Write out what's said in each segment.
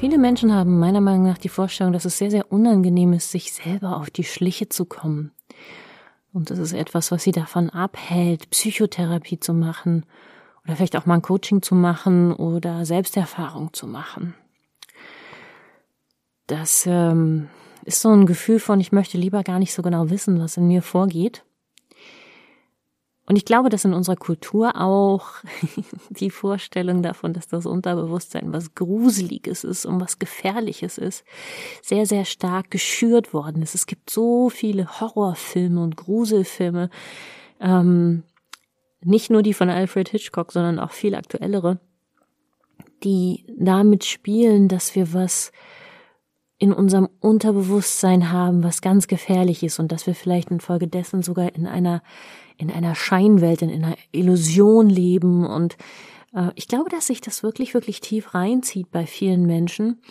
Viele Menschen haben meiner Meinung nach die Vorstellung, dass es sehr, sehr unangenehm ist, sich selber auf die Schliche zu kommen. Und das ist etwas, was sie davon abhält, Psychotherapie zu machen oder vielleicht auch mal ein Coaching zu machen oder Selbsterfahrung zu machen. Das ähm, ist so ein Gefühl von, ich möchte lieber gar nicht so genau wissen, was in mir vorgeht. Und ich glaube, dass in unserer Kultur auch die Vorstellung davon, dass das Unterbewusstsein was Gruseliges ist und was Gefährliches ist, sehr, sehr stark geschürt worden ist. Es gibt so viele Horrorfilme und Gruselfilme, ähm, nicht nur die von Alfred Hitchcock, sondern auch viel aktuellere, die damit spielen, dass wir was in unserem Unterbewusstsein haben, was ganz gefährlich ist und dass wir vielleicht infolgedessen sogar in einer in einer Scheinwelt, in einer Illusion leben. Und äh, ich glaube, dass sich das wirklich, wirklich tief reinzieht bei vielen Menschen.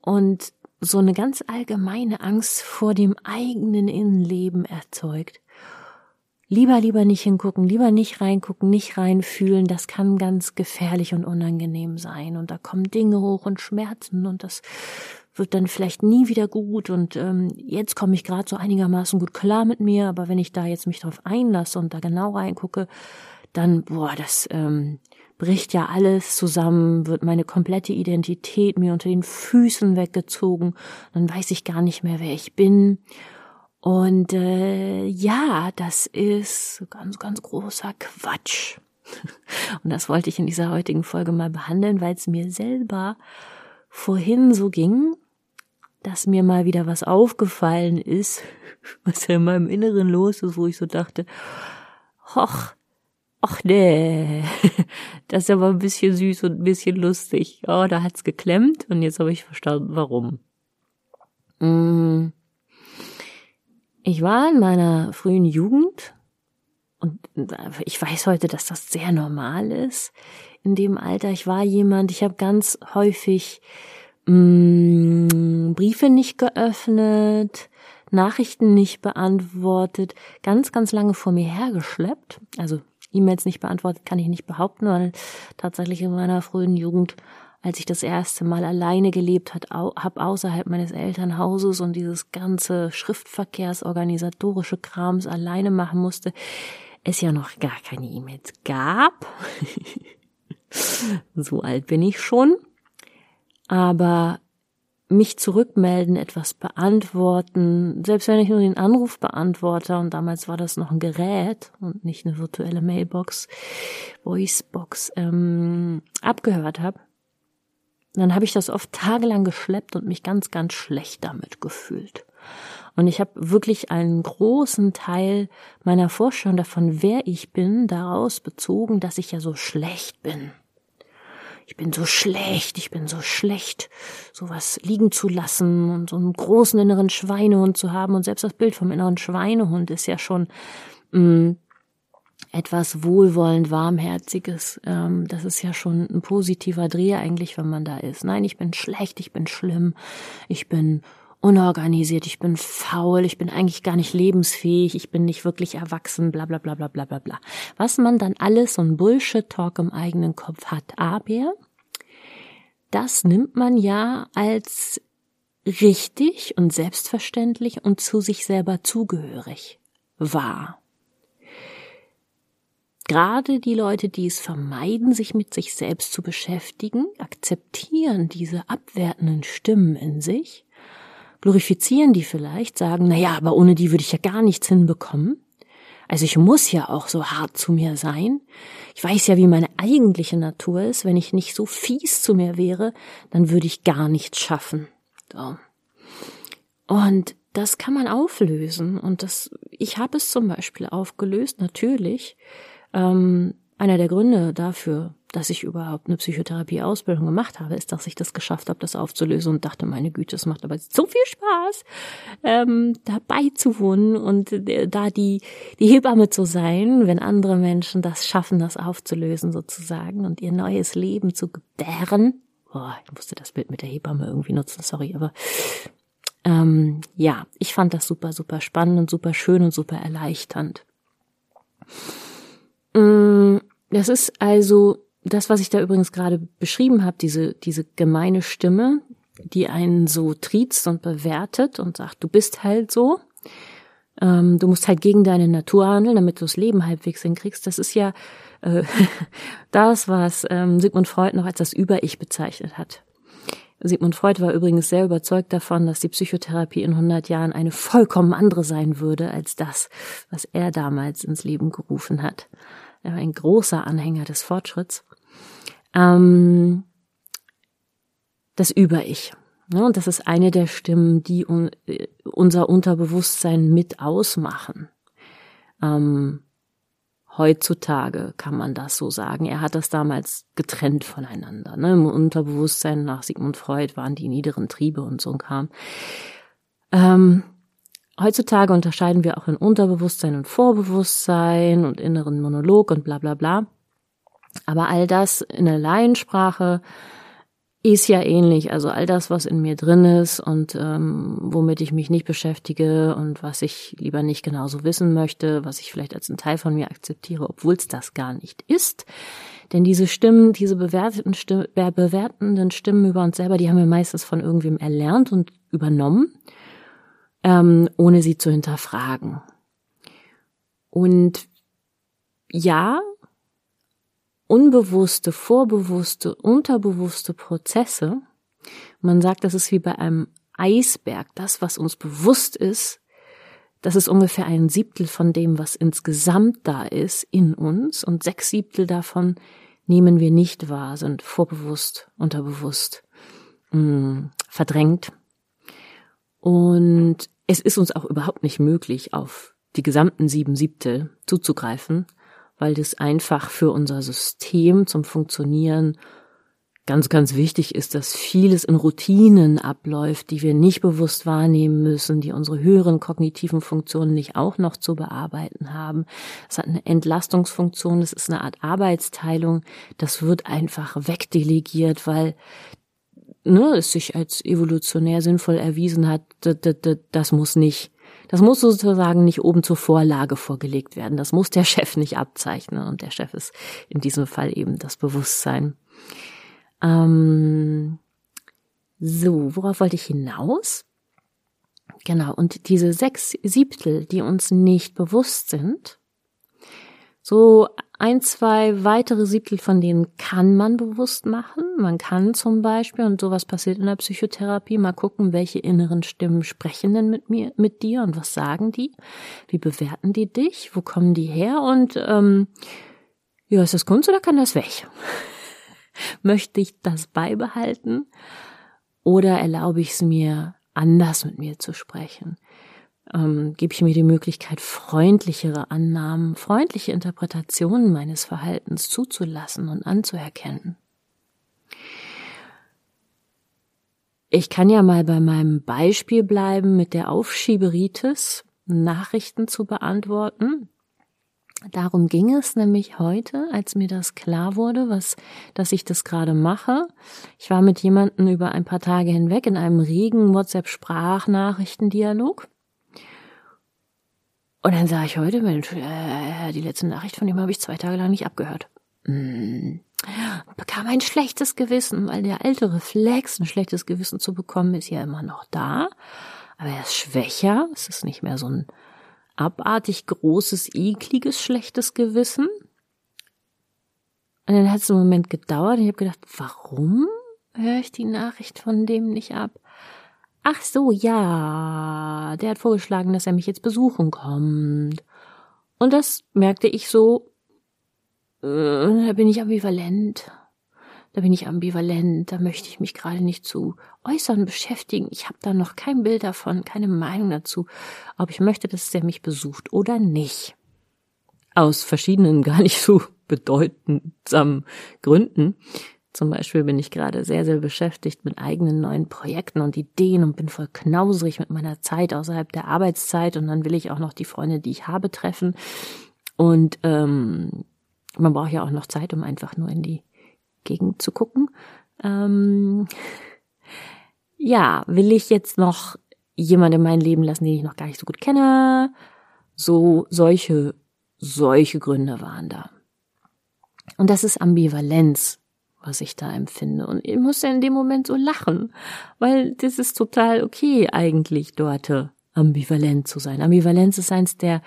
Und so eine ganz allgemeine Angst vor dem eigenen Innenleben erzeugt. Lieber, lieber nicht hingucken, lieber nicht reingucken, nicht reinfühlen, das kann ganz gefährlich und unangenehm sein. Und da kommen Dinge hoch und Schmerzen und das wird dann vielleicht nie wieder gut und ähm, jetzt komme ich gerade so einigermaßen gut klar mit mir, aber wenn ich da jetzt mich drauf einlasse und da genau reingucke, dann, boah, das ähm, bricht ja alles zusammen, wird meine komplette Identität mir unter den Füßen weggezogen, dann weiß ich gar nicht mehr, wer ich bin. Und äh, ja, das ist ganz, ganz großer Quatsch. Und das wollte ich in dieser heutigen Folge mal behandeln, weil es mir selber vorhin so ging, dass mir mal wieder was aufgefallen ist, was ja in meinem Inneren los ist, wo ich so dachte, hoch, ach nee, das ist aber ein bisschen süß und ein bisschen lustig. Oh, da hat's geklemmt und jetzt habe ich verstanden, warum. Mm. Ich war in meiner frühen Jugend und ich weiß heute, dass das sehr normal ist. In dem Alter, ich war jemand, ich habe ganz häufig mh, mm, Briefe nicht geöffnet, Nachrichten nicht beantwortet, ganz, ganz lange vor mir hergeschleppt. Also E-Mails nicht beantwortet, kann ich nicht behaupten, weil tatsächlich in meiner frühen Jugend, als ich das erste Mal alleine gelebt habe außerhalb meines Elternhauses und dieses ganze Schriftverkehrsorganisatorische Krams alleine machen musste, es ja noch gar keine E-Mails gab. so alt bin ich schon aber mich zurückmelden, etwas beantworten, selbst wenn ich nur den Anruf beantworte, und damals war das noch ein Gerät und nicht eine virtuelle Mailbox, Voicebox, ähm, abgehört habe, dann habe ich das oft tagelang geschleppt und mich ganz, ganz schlecht damit gefühlt. Und ich habe wirklich einen großen Teil meiner Vorstellung davon, wer ich bin, daraus bezogen, dass ich ja so schlecht bin ich bin so schlecht, ich bin so schlecht, sowas liegen zu lassen und so einen großen inneren Schweinehund zu haben. Und selbst das Bild vom inneren Schweinehund ist ja schon mh, mm, etwas wohlwollend, warmherziges. Ähm, das ist ja schon ein positiver Dreh eigentlich, wenn man da ist. Nein, ich bin schlecht, ich bin schlimm, ich bin unorganisiert, ich bin faul, ich bin eigentlich gar nicht lebensfähig, ich bin nicht wirklich erwachsen, bla bla bla bla bla bla bla. Was man dann alles so ein Bullshit-Talk im eigenen Kopf hat. Aber das nimmt man ja als richtig und selbstverständlich und zu sich selber zugehörig wahr. Gerade die Leute, die es vermeiden, sich mit sich selbst zu beschäftigen, akzeptieren diese abwertenden Stimmen in sich glorifizieren die vielleicht, sagen, na ja, aber ohne die würde ich ja gar nichts hinbekommen. Also ich muss ja auch so hart zu mir sein. Ich weiß ja, wie meine eigentliche Natur ist. Wenn ich nicht so fies zu mir wäre, dann würde ich gar nichts schaffen. So. Und das kann man auflösen. Und das, ich habe es zum Beispiel aufgelöst, natürlich, ähm, einer der Gründe dafür, dass ich überhaupt eine Psychotherapie-Ausbildung gemacht habe, ist, dass ich das geschafft habe, das aufzulösen und dachte, meine Güte, es macht aber so viel Spaß, ähm, dabei zu wohnen und äh, da die, die Hebamme zu sein, wenn andere Menschen das schaffen, das aufzulösen sozusagen und ihr neues Leben zu gebären. Boah, ich musste das Bild mit der Hebamme irgendwie nutzen, sorry, aber ähm, ja, ich fand das super, super spannend und super schön und super erleichternd. Mm, das ist also das, was ich da übrigens gerade beschrieben habe, diese, diese gemeine Stimme, die einen so triezt und bewertet und sagt, du bist halt so, ähm, du musst halt gegen deine Natur handeln, damit du das Leben halbwegs hinkriegst, das ist ja äh, das, was ähm, Sigmund Freud noch als das Über-Ich bezeichnet hat. Sigmund Freud war übrigens sehr überzeugt davon, dass die Psychotherapie in 100 Jahren eine vollkommen andere sein würde als das, was er damals ins Leben gerufen hat. Ein großer Anhänger des Fortschritts. Ähm, das Über-Ich. Ne, und das ist eine der Stimmen, die un unser Unterbewusstsein mit ausmachen. Ähm, heutzutage kann man das so sagen. Er hat das damals getrennt voneinander. Ne? Im Unterbewusstsein nach Sigmund Freud waren die niederen Triebe und so ein Kram. Ähm, heutzutage unterscheiden wir auch in Unterbewusstsein und Vorbewusstsein und inneren Monolog und bla bla bla. Aber all das in der Laiensprache ist ja ähnlich. Also all das, was in mir drin ist und ähm, womit ich mich nicht beschäftige und was ich lieber nicht genauso wissen möchte, was ich vielleicht als ein Teil von mir akzeptiere, obwohl es das gar nicht ist. Denn diese Stimmen, diese bewerteten Stimmen, bewertenden Stimmen über uns selber, die haben wir meistens von irgendwem erlernt und übernommen, ähm, ohne sie zu hinterfragen. Und ja, unbewusste, vorbewusste, unterbewusste Prozesse. Man sagt, das ist wie bei einem Eisberg. Das, was uns bewusst ist, das ist ungefähr ein Siebtel von dem, was insgesamt da ist in uns. Und sechs Siebtel davon nehmen wir nicht wahr, sind vorbewusst, unterbewusst, mh, mm, verdrängt. Und es ist uns auch überhaupt nicht möglich, auf die gesamten sieben Siebtel zuzugreifen, weil das einfach für unser System zum Funktionieren ganz, ganz wichtig ist, dass vieles in Routinen abläuft, die wir nicht bewusst wahrnehmen müssen, die unsere höheren kognitiven Funktionen nicht auch noch zu bearbeiten haben. Es hat eine Entlastungsfunktion, es ist eine Art Arbeitsteilung, das wird einfach wegdelegiert, weil ne, es sich als evolutionär sinnvoll erwiesen hat, das muss nicht das muss sozusagen nicht oben zur Vorlage vorgelegt werden. Das muss der Chef nicht abzeichnen. Und der Chef ist in diesem Fall eben das Bewusstsein. Ähm, so, worauf wollte ich hinaus? Genau, und diese sechs Siebtel, die uns nicht bewusst sind, so ein, zwei weitere Siebtel von denen kann man bewusst machen. Man kann zum Beispiel, und sowas passiert in der Psychotherapie, mal gucken, welche inneren Stimmen sprechen denn mit mir, mit dir und was sagen die? Wie bewerten die dich? Wo kommen die her? Und ähm, ja, ist das Kunst oder kann das weg? Möchte ich das beibehalten? Oder erlaube ich es mir, anders mit mir zu sprechen? Ähm, gebe ich mir die Möglichkeit, freundlichere Annahmen, freundliche Interpretationen meines Verhaltens zuzulassen und anzuerkennen. Ich kann ja mal bei meinem Beispiel bleiben mit der Aufschieberitis, Nachrichten zu beantworten. Darum ging es nämlich heute, als mir das klar wurde, was, dass ich das gerade mache. Ich war mit jemandem über ein paar Tage hinweg in einem regen WhatsApp-Sprachnachrichtendiaglog. Und dann sah ich heute, Mensch, äh, die letzte Nachricht von ihm habe ich zwei Tage lang nicht abgehört. Hm. Bekam ein schlechtes Gewissen, weil der alte Reflex, ein schlechtes Gewissen zu bekommen, ist ja immer noch da. Aber er ist schwächer. Es ist nicht mehr so ein abartig großes, ekliges, schlechtes Gewissen. Und dann hat es einen Moment gedauert und ich habe gedacht, warum höre ich die Nachricht von dem nicht ab? Ach so, ja, der hat vorgeschlagen, dass er mich jetzt besuchen kommt. Und das merkte ich so, äh, da bin ich ambivalent. Da bin ich ambivalent, da möchte ich mich gerade nicht zu äußern beschäftigen. Ich habe da noch kein Bild davon, keine Meinung dazu, ob ich möchte, dass der mich besucht oder nicht. Aus verschiedenen, gar nicht so bedeutsamen Gründen. Zum Beispiel bin ich gerade sehr, sehr beschäftigt mit eigenen neuen Projekten und Ideen und bin voll knausrig mit meiner Zeit außerhalb der Arbeitszeit und dann will ich auch noch die Freunde, die ich habe, treffen. Und ähm, man braucht ja auch noch Zeit, um einfach nur in die Gegend zu gucken. Ähm, ja, will ich jetzt noch jemanden in mein Leben lassen, den ich noch gar nicht so gut kenne? So, solche, solche Gründe waren da. Und das ist Ambivalenz, was ich da empfinde. Und ich muss ja in dem Moment so lachen, weil das ist total okay eigentlich dort ambivalent zu sein. Ambivalenz ist eins der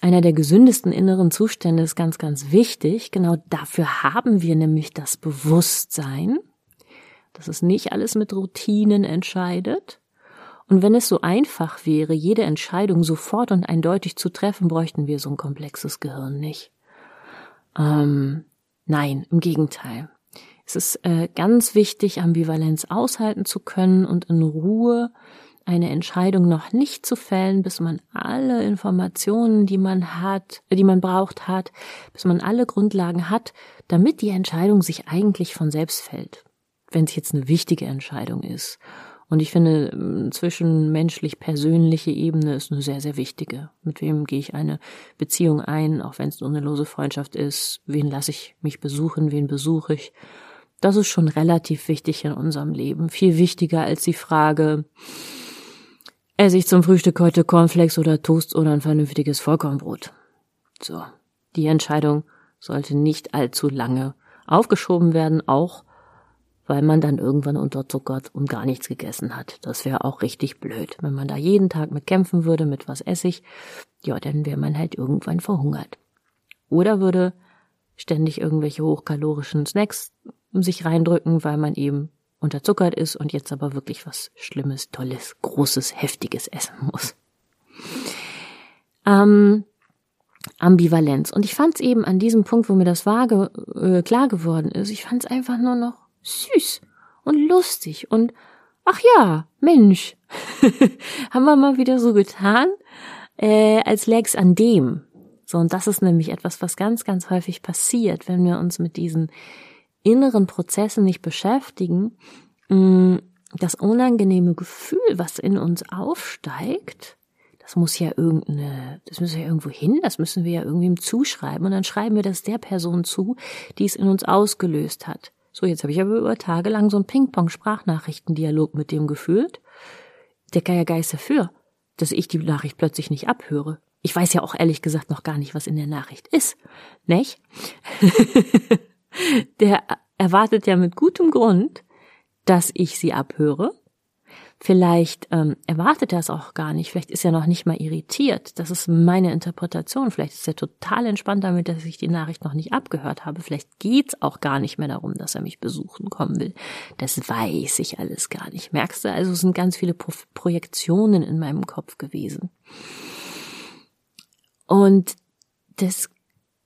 einer der gesündesten inneren Zustände ist ganz, ganz wichtig. Genau dafür haben wir nämlich das Bewusstsein, dass es nicht alles mit Routinen entscheidet. Und wenn es so einfach wäre, jede Entscheidung sofort und eindeutig zu treffen, bräuchten wir so ein komplexes Gehirn nicht. Ähm, nein, im Gegenteil. Es ist äh, ganz wichtig, Ambivalenz aushalten zu können und in Ruhe eine Entscheidung noch nicht zu fällen, bis man alle Informationen, die man hat, äh, die man braucht hat, bis man alle Grundlagen hat, damit die Entscheidung sich eigentlich von selbst fällt. Wenn es jetzt eine wichtige Entscheidung ist. Und ich finde, zwischenmenschlich persönliche Ebene ist eine sehr, sehr wichtige. Mit wem gehe ich eine Beziehung ein, auch wenn es nur eine lose Freundschaft ist? Wen lasse ich mich besuchen? Wen besuche ich? Das ist schon relativ wichtig in unserem Leben. Viel wichtiger als die Frage, esse ich zum Frühstück heute Cornflakes oder Toast oder ein vernünftiges Vollkornbrot. So. Die Entscheidung sollte nicht allzu lange aufgeschoben werden, auch weil man dann irgendwann unterzuckert und gar nichts gegessen hat. Das wäre auch richtig blöd. Wenn man da jeden Tag mit kämpfen würde, mit was esse ich, ja, dann wäre man halt irgendwann verhungert. Oder würde ständig irgendwelche hochkalorischen Snacks sich reindrücken, weil man eben unterzuckert ist und jetzt aber wirklich was Schlimmes, Tolles, Großes, Heftiges essen muss. Ähm, Ambivalenz. Und ich fand es eben an diesem Punkt, wo mir das vage, äh, klar geworden ist, ich fand es einfach nur noch süß und lustig und ach ja, Mensch, haben wir mal wieder so getan, äh, als läg's an dem. So, und das ist nämlich etwas, was ganz, ganz häufig passiert, wenn wir uns mit diesen inneren Prozessen nicht beschäftigen, mm, das unangenehme Gefühl, was in uns aufsteigt, das muss ja irgendeine, das müssen wir ja irgendwo hin, das müssen wir ja irgendwem zuschreiben und dann schreiben wir das der Person zu, die es in uns ausgelöst hat. So, jetzt habe ich aber über Tage lang so einen Ping-Pong-Sprachnachrichtendialog mit dem gefühlt. Der Geist dafür, dass ich die Nachricht plötzlich nicht abhöre. Ich weiß ja auch ehrlich gesagt noch gar nicht, was in der Nachricht ist. Nicht? der erwartet ja mit gutem Grund, dass ich sie abhöre. Vielleicht ähm, erwartet er es auch gar nicht. Vielleicht ist er noch nicht mal irritiert. Das ist meine Interpretation. Vielleicht ist er total entspannt damit, dass ich die Nachricht noch nicht abgehört habe. Vielleicht geht's auch gar nicht mehr darum, dass er mich besuchen kommen will. Das weiß ich alles gar nicht. Merkst du? Also es sind ganz viele Pro Projektionen in meinem Kopf gewesen. Und das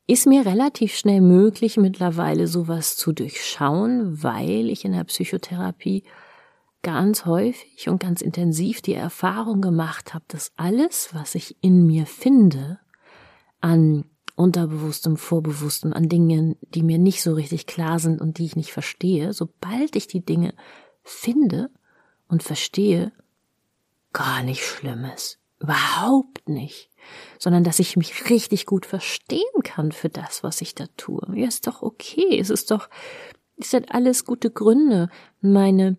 ist mir relativ schnell möglich, mittlerweile sowas zu durchschauen, weil ich in der Psychotherapie ganz häufig und ganz intensiv die Erfahrung gemacht habe, dass alles, was ich in mir finde, an Unterbewusstem, Vorbewusstem, an Dingen, die mir nicht so richtig klar sind und die ich nicht verstehe, sobald ich die Dinge finde und verstehe, gar nicht schlimm ist. Überhaupt nicht sondern dass ich mich richtig gut verstehen kann für das, was ich da tue. Ja, ist doch okay. Es ist doch, es sind alles gute Gründe. Meine,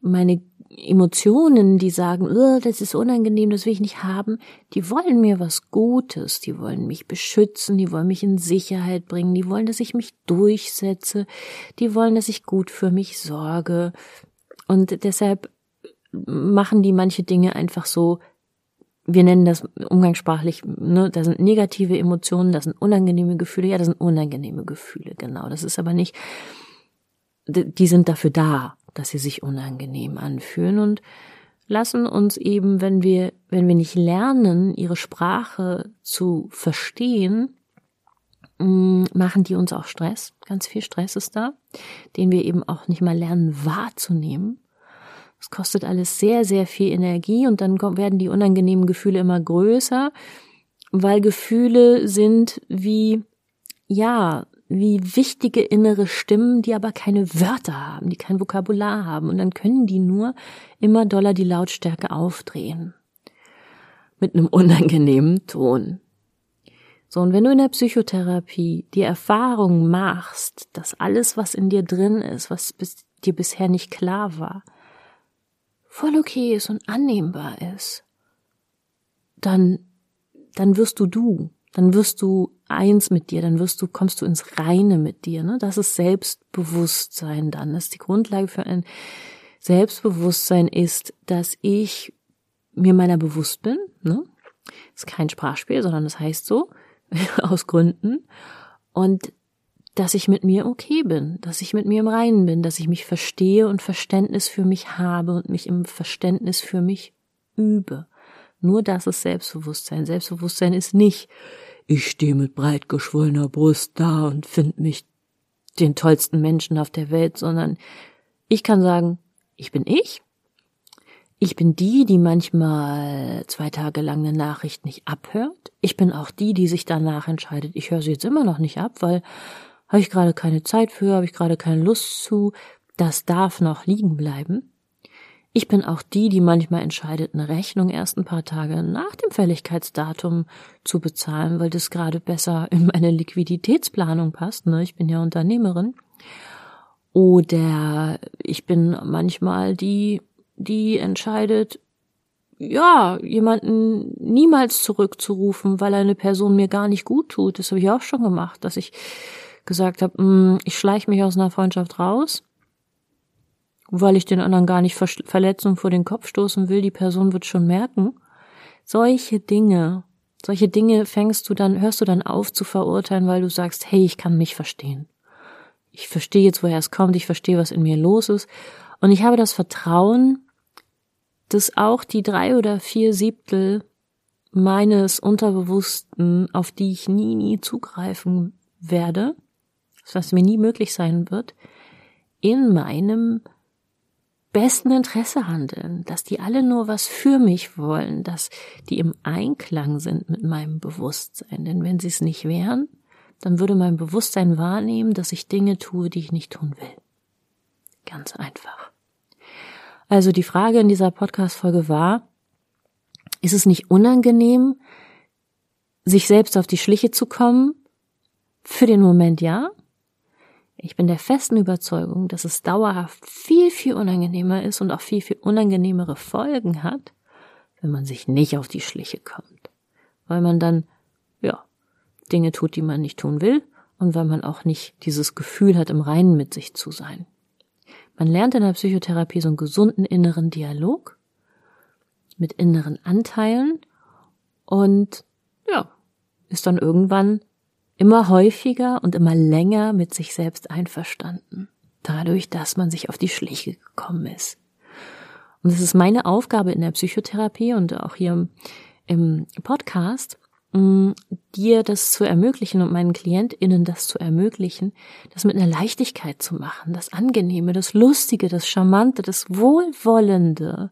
meine Emotionen, die sagen, oh, das ist unangenehm, das will ich nicht haben, die wollen mir was Gutes, die wollen mich beschützen, die wollen mich in Sicherheit bringen, die wollen, dass ich mich durchsetze, die wollen, dass ich gut für mich sorge. Und deshalb machen die manche Dinge einfach so, wir nennen das umgangssprachlich, ne, da sind negative Emotionen, das sind unangenehme Gefühle, ja, das sind unangenehme Gefühle, genau. Das ist aber nicht, die sind dafür da, dass sie sich unangenehm anfühlen und lassen uns eben, wenn wir, wenn wir nicht lernen, ihre Sprache zu verstehen, mm, machen die uns auch Stress. Ganz viel Stress ist da, den wir eben auch nicht mal lernen wahrzunehmen. Es kostet alles sehr, sehr viel Energie und dann werden die unangenehmen Gefühle immer größer, weil Gefühle sind wie, ja, wie wichtige innere Stimmen, die aber keine Wörter haben, die kein Vokabular haben. Und dann können die nur immer doller die Lautstärke aufdrehen. Mit einem unangenehmen Ton. So, und wenn du in der Psychotherapie die Erfahrung machst, dass alles, was in dir drin ist, was bis, dir bisher nicht klar war, voll okay ist und annehmbar ist, dann, dann wirst du du, dann wirst du eins mit dir, dann wirst du, kommst du ins Reine mit dir, ne? Das ist Selbstbewusstsein dann. Das ist die Grundlage für ein Selbstbewusstsein ist, dass ich mir meiner bewusst bin, ne? Ist kein Sprachspiel, sondern das heißt so, aus Gründen. Und dass ich mit mir okay bin, dass ich mit mir im Reinen bin, dass ich mich verstehe und Verständnis für mich habe und mich im Verständnis für mich übe. Nur das ist Selbstbewusstsein. Selbstbewusstsein ist nicht, ich stehe mit breit geschwollener Brust da und finde mich den tollsten Menschen auf der Welt, sondern ich kann sagen, ich bin ich. Ich bin die, die manchmal zwei Tage lang eine Nachricht nicht abhört. Ich bin auch die, die sich danach entscheidet, ich höre sie jetzt immer noch nicht ab, weil habe ich gerade keine Zeit für, habe ich gerade keine Lust zu. Das darf noch liegen bleiben. Ich bin auch die, die manchmal entscheidet, eine Rechnung erst ein paar Tage nach dem Fälligkeitsdatum zu bezahlen, weil das gerade besser in meine Liquiditätsplanung passt. Ne? Ich bin ja Unternehmerin. Oder ich bin manchmal die, die entscheidet, ja, jemanden niemals zurückzurufen, weil eine Person mir gar nicht gut tut. Das habe ich auch schon gemacht, dass ich gesagt habe, mm, ich schleiche mich aus einer Freundschaft raus weil ich den anderen gar nicht Verletzung vor den Kopf stoßen will, die Person wird schon merken. Solche Dinge, solche Dinge fängst du dann, hörst du dann auf zu verurteilen, weil du sagst, hey, ich kann mich verstehen. Ich verstehe jetzt, woher es kommt, ich verstehe, was in mir los ist. Und ich habe das Vertrauen, dass auch die drei oder vier Siebtel meines Unterbewussten, auf die ich nie, nie zugreifen werde, was mir nie möglich sein wird, in meinem besten Interesse handeln, dass die alle nur was für mich wollen, dass die im Einklang sind mit meinem Bewusstsein. Denn wenn sie es nicht wären, dann würde mein Bewusstsein wahrnehmen, dass ich Dinge tue, die ich nicht tun will. Ganz einfach. Also die Frage in dieser Podcast-Folge war, ist es nicht unangenehm, sich selbst auf die Schliche zu kommen? Für den Moment ja, ich bin der festen Überzeugung, dass es dauerhaft viel, viel unangenehmer ist und auch viel, viel unangenehmere Folgen hat, wenn man sich nicht auf die Schliche kommt. Weil man dann, ja, Dinge tut, die man nicht tun will und weil man auch nicht dieses Gefühl hat, im Reinen mit sich zu sein. Man lernt in der Psychotherapie so einen gesunden inneren Dialog mit inneren Anteilen und ja, ist dann irgendwann immer häufiger und immer länger mit sich selbst einverstanden, dadurch, dass man sich auf die Schliche gekommen ist. Und es ist meine Aufgabe in der Psychotherapie und auch hier im Podcast, mm, dir das zu ermöglichen und meinen KlientInnen das zu ermöglichen, das mit einer Leichtigkeit zu machen, das Angenehme, das Lustige, das Charmante, das Wohlwollende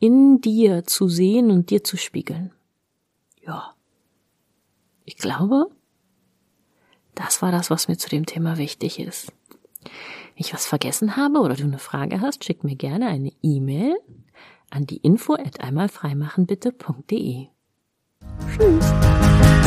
in dir zu sehen und dir zu spiegeln. Ja. Ich glaube, das war das, was mir zu dem Thema wichtig ist. Wenn ich was vergessen habe oder du eine Frage hast, schick mir gerne eine E-Mail an die info at einmalfreimachenbitte.de. Tschüss.